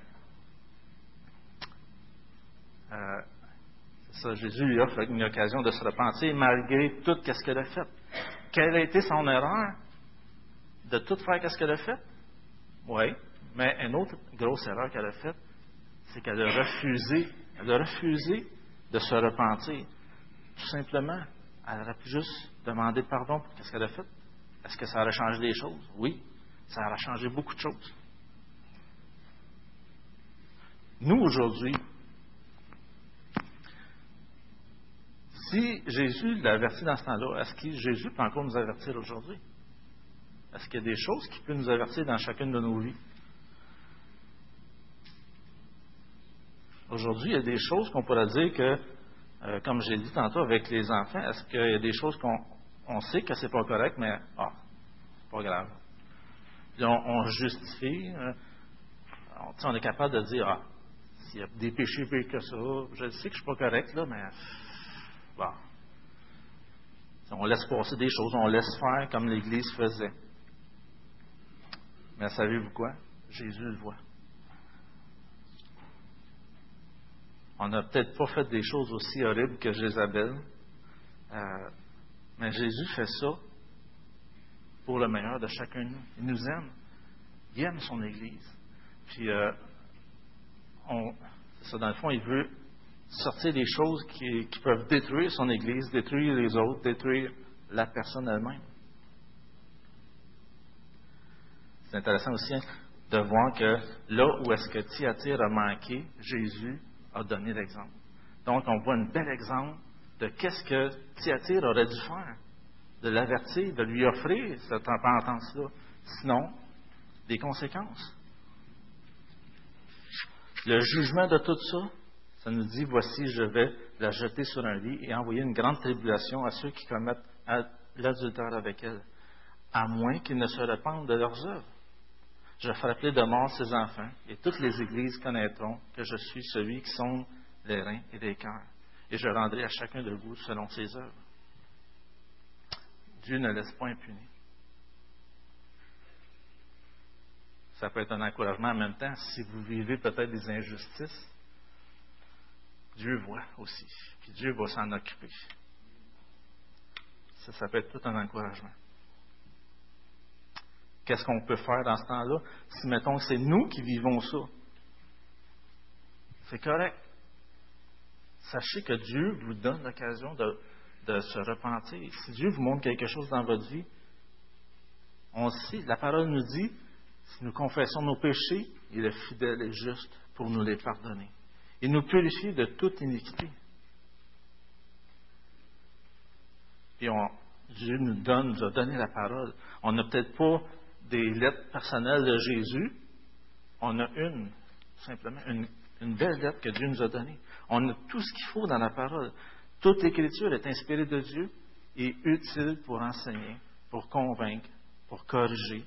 Euh, ça, Jésus lui offre une occasion de se repentir malgré tout ce qu'elle a fait. Quelle a été son erreur? De tout faire qu'est-ce qu'elle a fait? Oui. Mais une autre grosse erreur qu'elle a faite, c'est qu'elle a refusé, elle a refusé de se repentir. Tout simplement, elle aurait pu juste demander pardon pour ce qu'elle a fait. Est-ce que ça aurait changé des choses? Oui, ça aurait changé beaucoup de choses. Nous, aujourd'hui, si Jésus l'a averti dans ce temps-là, est-ce que Jésus peut encore nous avertir aujourd'hui? Est-ce qu'il y a des choses qui peuvent nous avertir dans chacune de nos vies? Aujourd'hui, il y a des choses qu'on pourrait dire que, euh, comme j'ai dit tantôt avec les enfants, est-ce qu'il y a des choses qu'on sait que c'est pas correct, mais ah, pas grave. on, justifie. Hein. on, on est capable de dire, ah, s'il y a des péchés pires que ça, je sais que je ne suis pas correct, là, mais. On laisse passer des choses, on laisse faire comme l'Église faisait. Mais savez-vous quoi? Jésus le voit. On n'a peut-être pas fait des choses aussi horribles que Jézabel, euh, mais Jésus fait ça pour le meilleur de chacun de nous. Il nous aime. Il aime son Église. Puis, euh, ça, dans le fond, il veut sortir des choses qui, peuvent détruire son Église, détruire les autres, détruire la personne elle-même. C'est intéressant aussi de voir que là où est-ce que Thyatire a manqué, Jésus a donné l'exemple. Donc, on voit un bel exemple de qu'est-ce que Thyatire aurait dû faire, de l'avertir, de lui offrir cette repentance-là. Sinon, des conséquences. Le jugement de tout ça, ça nous dit, voici, je vais la jeter sur un lit et envoyer une grande tribulation à ceux qui commettent l'adultère avec elle, à moins qu'ils ne se répandent de leurs œuvres. Je frapperai de mort ses enfants, et toutes les églises connaîtront que je suis celui qui sonde les reins et les cœurs, et je rendrai à chacun de vous selon ses œuvres. Dieu ne laisse pas impuni. Ça peut être un encouragement en même temps. Si vous vivez peut-être des injustices, Dieu voit aussi. Puis Dieu va s'en occuper. Ça, ça peut être tout un encouragement. Qu'est-ce qu'on peut faire dans ce temps-là? Si, mettons, c'est nous qui vivons ça, c'est correct. Sachez que Dieu vous donne l'occasion de, se repentir. Si Dieu vous montre quelque chose dans votre vie, on sait, la parole nous dit, si nous confessons nos péchés, il est fidèle et juste pour nous les pardonner. Il nous purifie de toute iniquité. Puis Dieu nous donne, nous a donné la parole. On n'a peut-être pas des lettres personnelles de Jésus. On a une, simplement, une, une belle lettre que Dieu nous a donnée. On a tout ce qu'il faut dans la parole. Toute l'écriture est inspirée de Dieu et utile pour enseigner, pour convaincre, pour corriger,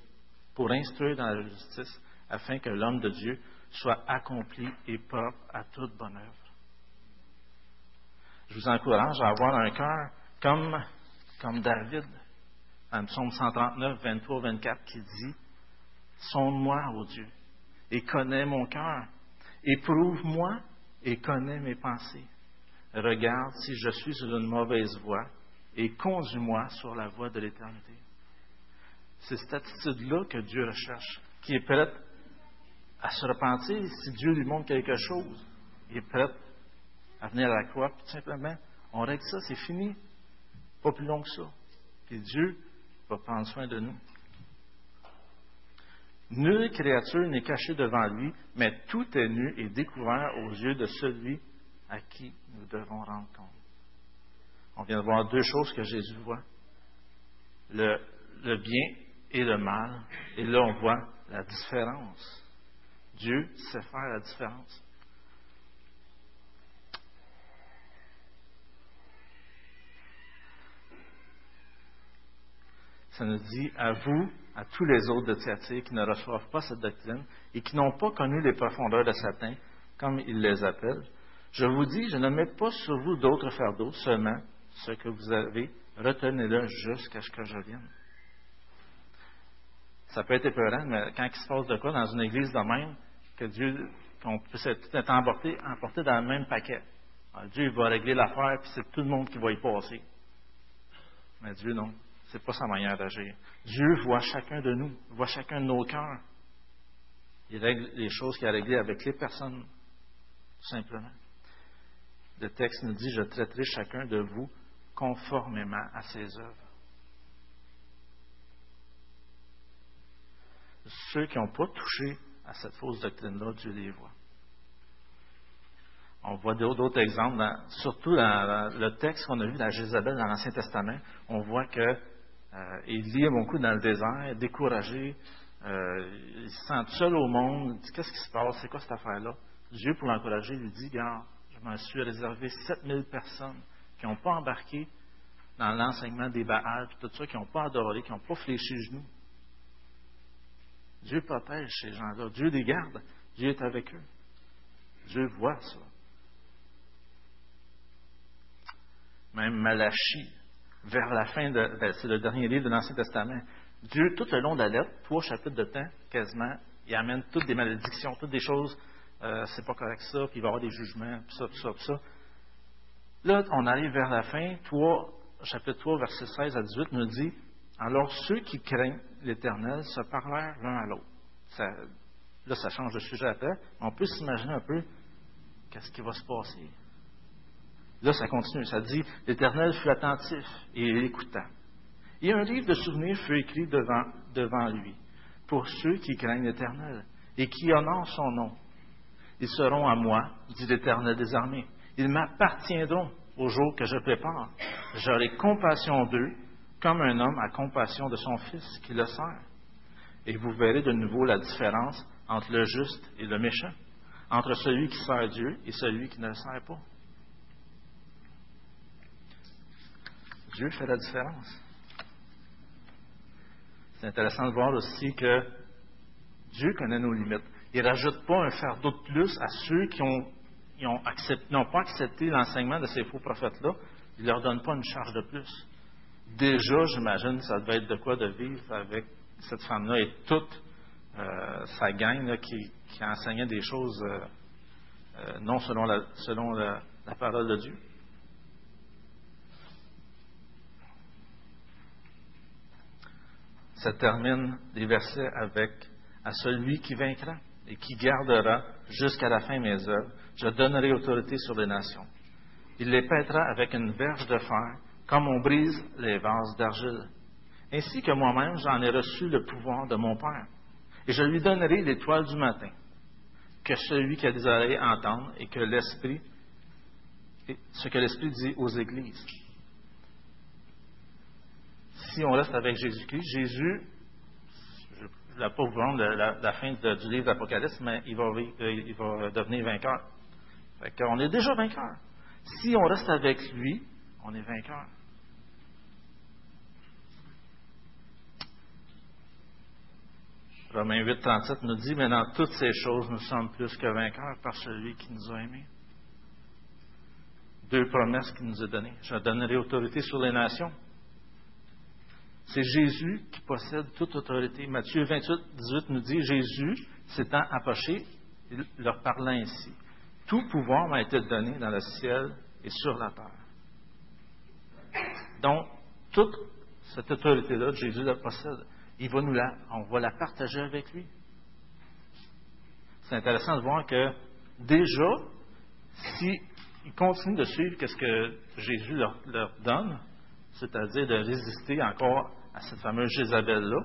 pour instruire dans la justice, afin que l'homme de Dieu soit accompli et propre à toute bonne œuvre. Je vous encourage à avoir un cœur comme, comme David, en psaume 139, 23, 24, qui dit Sonde-moi, ô Dieu, et connais mon cœur, éprouve-moi et connais mes pensées. Regarde si je suis sur une mauvaise voie et conduis-moi sur la voie de l'éternité. C'est cette attitude-là que Dieu recherche, qui est prête à se repentir si Dieu lui montre quelque chose. Il est prêt à venir à la croix, puis simplement, on règle ça, c'est fini. Pas plus long que ça. Puis Dieu va prendre soin de nous. Nulle créature n'est cachée devant lui, mais tout est nu et découvert aux yeux de celui à qui nous devons rendre compte. On vient de voir deux choses que Jésus voit. Le, bien et le mal. Et là, on voit la différence. Dieu sait faire la différence. Ça nous dit à vous, à tous les autres de Thyatire qui ne reçoivent pas cette doctrine et qui n'ont pas connu les profondeurs de Satan, comme il les appelle. Je vous dis, je ne mets pas sur vous d'autres fardeaux, seulement ce que vous avez, retenez-le jusqu'à ce que je vienne. Ça peut être épeurant, mais quand il se passe de quoi dans une église de même, que Dieu, qu'on puisse être emporté, emporté dans le même paquet. Alors, Dieu va régler l'affaire, puis c'est tout le monde qui va y passer. Mais Dieu, non. C'est pas sa manière d'agir. Dieu voit chacun de nous, voit chacun de nos cœurs. Il règle les choses qu'il a réglées avec les personnes, tout simplement. Le texte nous dit, je traiterai chacun de vous conformément à ses œuvres. ceux qui n'ont pas touché à cette fausse doctrine-là, Dieu les voit. On voit d'autres exemples, surtout dans le texte qu'on a vu dans Jézabel dans l'Ancien Testament. On voit que euh, il beaucoup dans le désert, découragé, euh, il se sent seul au monde. Il dit Qu'est-ce qui se passe? C'est quoi cette affaire-là? Dieu, pour l'encourager, lui dit Regarde, je m'en suis réservé 7000 personnes qui n'ont pas embarqué dans l'enseignement des Baals, tout ça, qui n'ont pas adoré, qui n'ont pas fléchi genoux. Dieu protège ces gens-là. Dieu les garde. Dieu est avec eux. Dieu voit ça. Même Malachie, vers la fin de. Ben, c'est le dernier livre de l'Ancien Testament. Dieu, tout le long de la lettre, trois chapitres de temps, quasiment, il amène toutes des malédictions, toutes des choses, euh, c'est pas correct ça, puis il va y avoir des jugements, puis ça, puis ça, puis ça. Là, on arrive vers la fin, 3, chapitre 3, verset 16 à 18, nous dit Alors ceux qui craignent l'Éternel se parlèrent l'un à l'autre. là, ça change de sujet après. On peut s'imaginer un peu qu'est-ce qui va se passer. Là, ça continue. Ça dit L'Éternel fut attentif et il écouta. Et un livre de souvenirs fut écrit devant, devant lui pour ceux qui craignent l'Éternel et qui honorent son nom. Ils seront à moi, dit l'Éternel des armées. Ils m'appartiendront au jour que je prépare. J'aurai compassion d'eux, comme un homme a compassion de son fils qui le sert. Et vous verrez de nouveau la différence entre le juste et le méchant, entre celui qui sert Dieu et celui qui ne le sert pas. Dieu fait la différence. C'est intéressant de voir aussi que Dieu connaît nos limites. Il ne rajoute pas un fardeau de plus à ceux qui ont n'ont pas accepté l'enseignement de ces faux prophètes-là, il ne leur donne pas une charge de plus. Déjà, j'imagine, ça devait être de quoi de vivre avec cette femme-là et toute euh, sa gang qui, enseignait des choses euh, euh, non selon la, parole de Dieu. Ça termine les versets avec à celui qui vaincra et qui gardera jusqu'à la fin mes œuvres, je donnerai autorité sur les nations. Il les pètera avec une verge de fer, comme on brise les vases d'argile. Ainsi que moi-même, j'en ai reçu le pouvoir de mon Père. Et je lui donnerai l'étoile du matin, que celui qui a des oreilles entende et que l'Esprit, ce que l'Esprit dit aux églises. Si on reste avec Jésus-Christ, Jésus je ne vais pas vous rendre la, fin du livre d'Apocalypse, mais il va, euh, devenir vainqueur. on est déjà vainqueur. Si on reste avec lui, on est vainqueur. Romains 8, 37 nous dit, mais dans toutes ces choses, nous sommes plus que vainqueurs par celui qui nous a aimés. Deux promesses qu'il nous a données. Je donnerai autorité sur les nations c'est Jésus qui possède toute autorité. Matthieu 28, 18 nous dit Jésus s'étant approché, leur parlant ainsi. Tout pouvoir m'a été donné dans le ciel et sur la terre. Donc, toute cette autorité-là, Jésus la possède. Il on va la partager avec lui. C'est intéressant de voir que déjà, s'ils continuent de suivre ce que Jésus leur donne, c'est-à-dire de résister encore à cette fameuse Jézabel-là,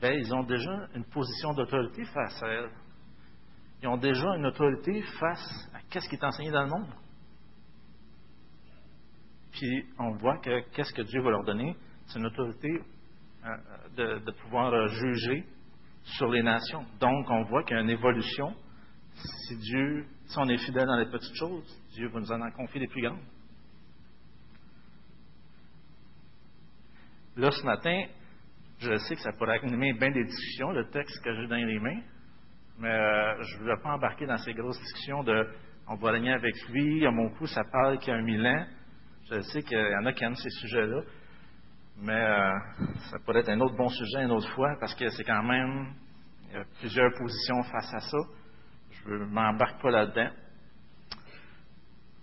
ben, ils ont déjà une position d'autorité face à elle. Ils ont déjà une autorité face à qu'est-ce qui est enseigné dans le monde. Puis on voit que qu'est-ce que Dieu va leur donner, c'est une autorité euh, de, pouvoir euh, juger sur les nations. Donc on voit qu'il y a une évolution. Si Dieu, si on est fidèle dans les petites choses, Dieu va nous en confier les plus grandes. Là, ce matin, je sais que ça pourrait animer bien des discussions, le texte que j'ai dans les mains, mais euh, je ne voulais pas embarquer dans ces grosses discussions de on va régner avec lui, à mon coup, ça parle qu'il y a un mille ans. Je sais qu'il y en a qui aiment ces sujets-là, mais euh, ça pourrait être un autre bon sujet une autre fois, parce que c'est quand même, il y a plusieurs positions face à ça. Je ne m'embarque pas là-dedans.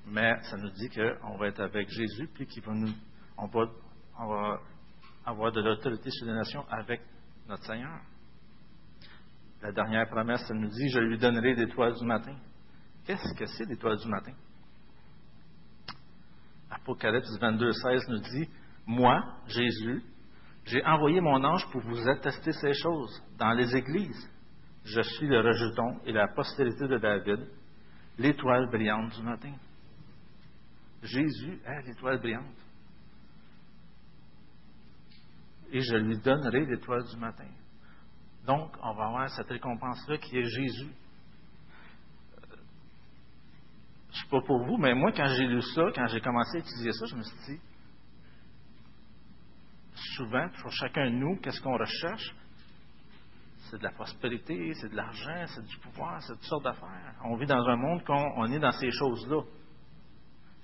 Mais ça nous dit qu'on va être avec Jésus, puis qu'il va nous, on va avoir de l'autorité sur les nations avec notre Seigneur. La dernière promesse, elle nous dit, je lui donnerai l'étoile du matin. Qu'est-ce que c'est l'étoile du matin? Apocalypse 22, 16 nous dit, moi, Jésus, j'ai envoyé mon ange pour vous attester ces choses dans les églises. Je suis le rejeton et la postérité de David, l'étoile brillante du matin. Jésus est l'étoile brillante et je lui donnerai l'étoile du matin. Donc, on va avoir cette récompense-là qui est Jésus. Je ne sais pas pour vous, mais moi, quand j'ai lu ça, quand j'ai commencé à étudier ça, je me suis dit, souvent, pour chacun de nous, qu'est-ce qu'on recherche? c'est de la prospérité, c'est de l'argent, c'est du pouvoir, c'est toutes sortes d'affaires. On vit dans un monde qu'on on est dans ces choses-là.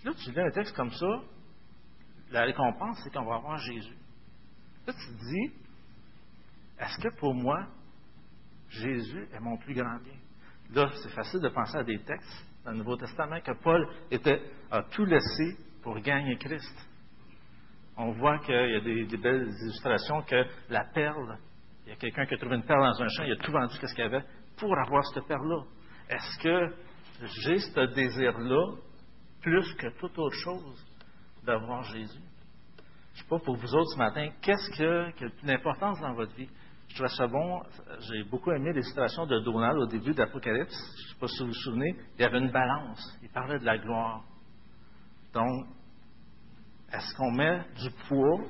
Là, tu lis un texte comme ça, la récompense, c'est qu'on va avoir Jésus. Là, tu te dis, est-ce que pour moi, Jésus est mon plus grand bien? Là, c'est facile de penser à des textes dans le Nouveau Testament que Paul était, a tout laissé pour gagner Christ. On voit qu'il y a des, belles illustrations que la perle, il y a quelqu'un qui a trouvé une perle dans un champ, il a tout vendu ce qu'il y avait? Pour avoir cette perle-là. Est-ce que j'ai ce désir-là plus que toute autre chose d'avoir Jésus? Je ne sais pas pour vous autres ce matin, qu'est-ce qui a, qui a le plus d'importance dans votre vie? Je trouvais ça bon. J'ai beaucoup aimé l'illustration de Donald au début d'Apocalypse. Je ne sais pas si vous vous souvenez. Il y avait une balance. Il parlait de la gloire. Donc, est-ce qu'on met du poids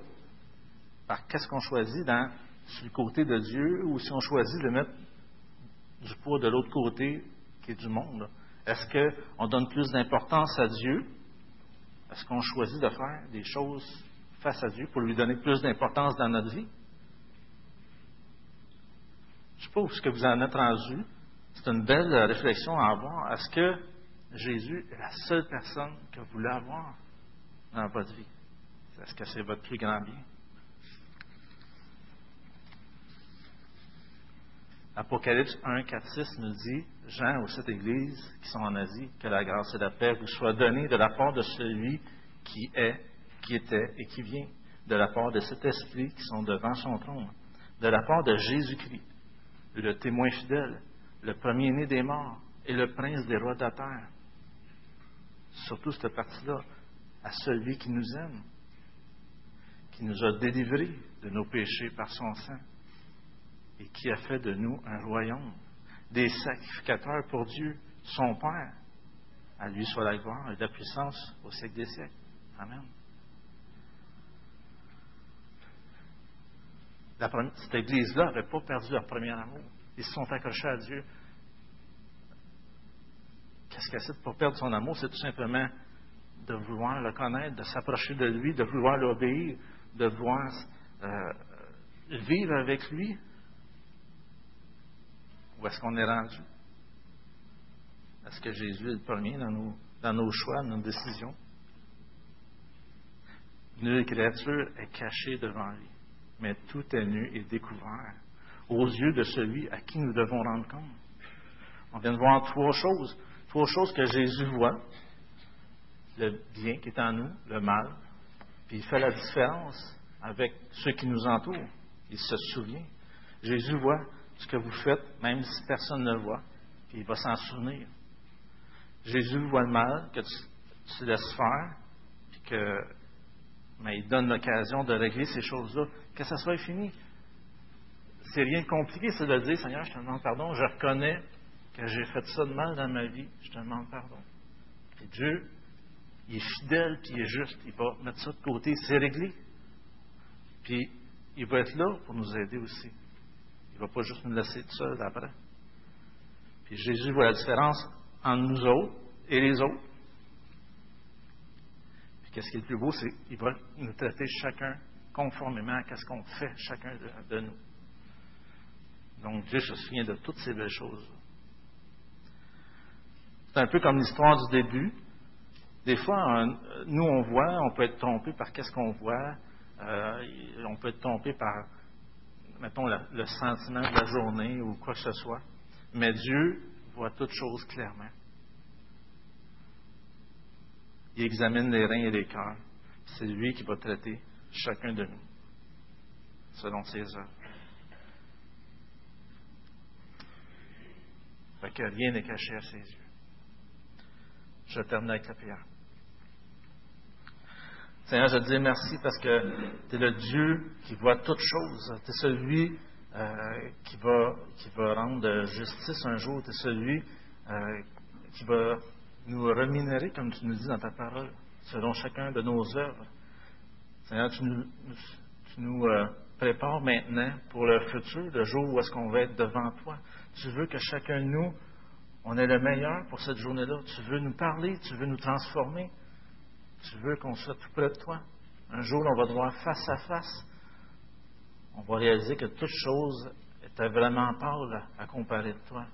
par qu'est-ce qu'on choisit dans, sur le côté de Dieu ou si on choisit de mettre du poids de l'autre côté qui est du monde? Est-ce qu'on donne plus d'importance à Dieu? Est-ce qu'on choisit de faire des choses face à Dieu pour lui donner plus d'importance dans notre vie? Je ne sais pas où ce que vous en êtes rendu. C'est une belle réflexion à avoir. Est-ce que Jésus est la seule personne que vous voulez avoir dans votre vie? Est-ce que c'est votre plus grand bien? Apocalypse 1, 4, 6 nous dit, Jean aux sept églises qui sont en Asie, que la grâce et la paix vous soient données de la part de celui qui est, qui était et qui vient, de la part de cet esprit qui sont devant son trône, de la part de Jésus-Christ, le témoin fidèle, le premier-né des morts et le prince des rois de la terre. Surtout cette partie-là, à celui qui nous aime, qui nous a délivrés de nos péchés par son sang et qui a fait de nous un royaume, des sacrificateurs pour Dieu, son Père. À lui soit la gloire et la puissance au siècle des siècles. Amen. Cette Église-là n'avait pas perdu leur premier amour. Ils se sont accrochés à Dieu. Qu'est-ce qu'elle c'est pour perdre son amour? C'est tout simplement de vouloir le connaître, de s'approcher de lui, de vouloir l'obéir, de vouloir euh, vivre avec lui. Où est-ce qu'on est rendu? Est-ce que Jésus est le premier dans nos, dans nos choix, dans nos décisions? Nulle créature est cachée devant lui, mais tout est nu et découvert aux yeux de celui à qui nous devons rendre compte. On vient de voir trois choses. Trois choses que Jésus voit. Le bien qui est en nous, le mal, puis il fait la différence avec ceux qui nous entourent. Il se souvient. Jésus voit ce que vous faites, même si personne ne le voit, puis il va s'en souvenir. Jésus voit le mal que tu, tu laisses faire, puis que mais il donne l'occasion de régler ces choses-là, que ça soit fini. C'est rien de compliqué, c'est de dire, Seigneur, je te demande pardon, je reconnais que j'ai fait ça de mal dans ma vie, je te demande pardon. Et Dieu, il est fidèle, puis il est juste, il va mettre ça de côté, c'est réglé. Puis, il va être là pour nous aider aussi. Il ne va pas juste nous laisser tout seul après. Puis Jésus voit la différence entre nous autres et les autres. Qu'est-ce qui est le plus beau, c'est qu'il va nous traiter chacun conformément à ce qu'on fait chacun de, nous. Donc Dieu se souvient de toutes ces belles choses. C'est un peu comme l'histoire du début. Des fois, nous, on voit, on peut être trompé par qu'est-ce qu'on voit. Euh, on peut être trompé par, mettons, le sentiment de la journée ou quoi que ce soit. Mais Dieu voit toutes choses clairement. Il examine les reins et les cœurs. C'est lui qui va traiter chacun de nous selon ses œuvres. Que rien n'est caché à ses yeux. Je termine avec la prière. Seigneur, je te dis merci parce que tu es le Dieu qui voit toutes choses. Tu es celui euh, qui, va, qui va rendre justice un jour. Tu es celui euh, qui va nous rémunérer, comme tu nous dis dans ta parole, selon chacun de nos œuvres. Seigneur, tu nous, euh, prépares maintenant pour le futur, le jour où est-ce qu'on va être devant toi. Tu veux que chacun de nous, on ait le meilleur pour cette journée-là. Tu veux nous parler, tu veux nous transformer. Tu veux qu'on soit tout près de toi. Un jour, on va te voir face à face. On va réaliser que toute chose est C'était vraiment pâle à comparer de toi.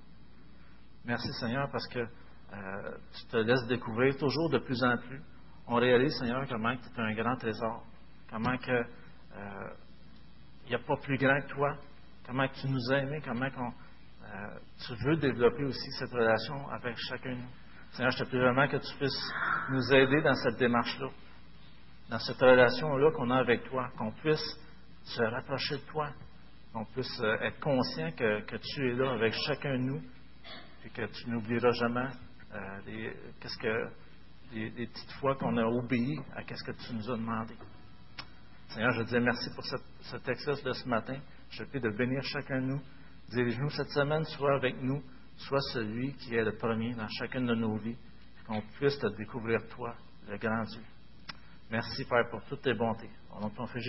Merci Seigneur parce que euh, tu te laisses découvrir toujours de plus en plus. On réalise, Seigneur, comment tu es un grand trésor, comment que euh, il n'y a pas plus grand que toi, comment tu nous as aimés, comment euh, tu veux développer aussi cette relation avec chacun de nous. Seigneur, je te prie vraiment que tu puisses nous aider dans cette démarche-là, dans cette relation-là qu'on a avec toi, qu'on puisse se rapprocher de toi, qu'on puisse être conscient que, que, tu es là avec chacun de nous, et que tu n'oublieras jamais euh, des, qu'est-ce que, des, petites fois qu'on a obéi à ce que tu nous as demandé. Seigneur, je te dis merci pour cette, ce texte de ce matin. Je prie de bénir chacun de nous. Dirige-nous cette semaine, soit avec nous, soit celui qui est le premier dans chacune de nos vies, qu'on puisse te découvrir toi, le grand Dieu. Merci, Père, pour toutes tes bontés. Fils